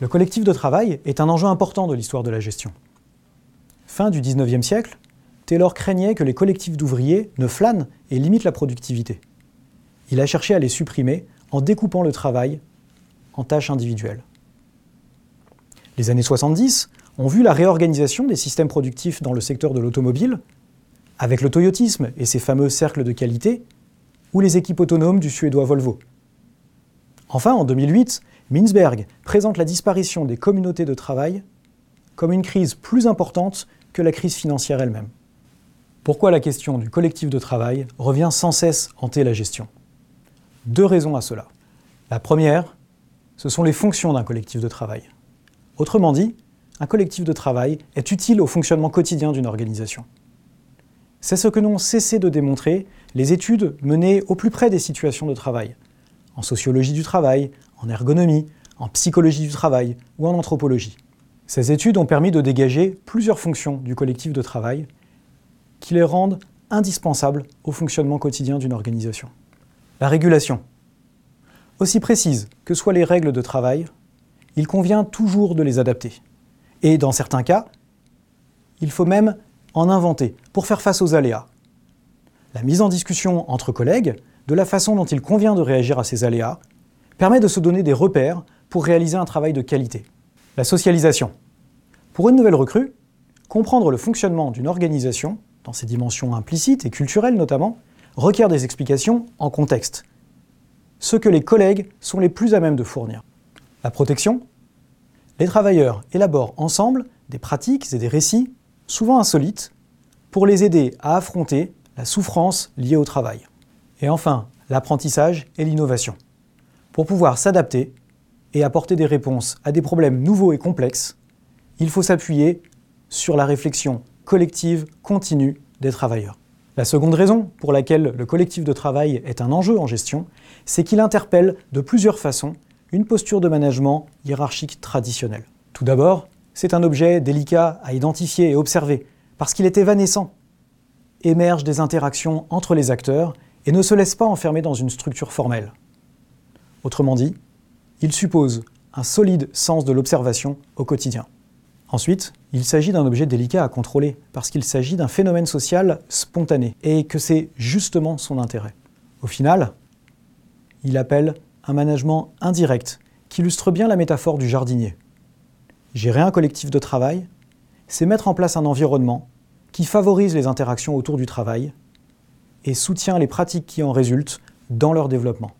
Le collectif de travail est un enjeu important de l'histoire de la gestion. Fin du XIXe siècle, Taylor craignait que les collectifs d'ouvriers ne flânent et limitent la productivité. Il a cherché à les supprimer en découpant le travail en tâches individuelles. Les années 70 ont vu la réorganisation des systèmes productifs dans le secteur de l'automobile, avec le toyotisme et ses fameux cercles de qualité, ou les équipes autonomes du suédois Volvo. Enfin, en 2008, Mintzberg présente la disparition des communautés de travail comme une crise plus importante que la crise financière elle-même. Pourquoi la question du collectif de travail revient sans cesse hanter la gestion? Deux raisons à cela. La première, ce sont les fonctions d'un collectif de travail. Autrement dit, un collectif de travail est utile au fonctionnement quotidien d'une organisation. C'est ce que n'ont cessé de démontrer les études menées au plus près des situations de travail, en sociologie du travail, en ergonomie, en psychologie du travail ou en anthropologie. Ces études ont permis de dégager plusieurs fonctions du collectif de travail qui les rendent indispensables au fonctionnement quotidien d'une organisation. La régulation. Aussi précises que soient les règles de travail, il convient toujours de les adapter. Et dans certains cas, il faut même en inventer pour faire face aux aléas. La mise en discussion entre collègues de la façon dont il convient de réagir à ces aléas permet de se donner des repères pour réaliser un travail de qualité. La socialisation. Pour une nouvelle recrue, comprendre le fonctionnement d'une organisation, dans ses dimensions implicites et culturelles notamment, requiert des explications en contexte, ce que les collègues sont les plus à même de fournir. La protection. Les travailleurs élaborent ensemble des pratiques et des récits, souvent insolites, pour les aider à affronter la souffrance liée au travail. Et enfin, l'apprentissage et l'innovation. Pour pouvoir s'adapter et apporter des réponses à des problèmes nouveaux et complexes, il faut s'appuyer sur la réflexion collective continue des travailleurs. La seconde raison pour laquelle le collectif de travail est un enjeu en gestion, c'est qu'il interpelle de plusieurs façons une posture de management hiérarchique traditionnelle. Tout d'abord, c'est un objet délicat à identifier et observer, parce qu'il est évanescent, émerge des interactions entre les acteurs et ne se laisse pas enfermer dans une structure formelle. Autrement dit, il suppose un solide sens de l'observation au quotidien. Ensuite, il s'agit d'un objet délicat à contrôler, parce qu'il s'agit d'un phénomène social spontané, et que c'est justement son intérêt. Au final, il appelle un management indirect, qui illustre bien la métaphore du jardinier. Gérer un collectif de travail, c'est mettre en place un environnement qui favorise les interactions autour du travail et soutient les pratiques qui en résultent dans leur développement.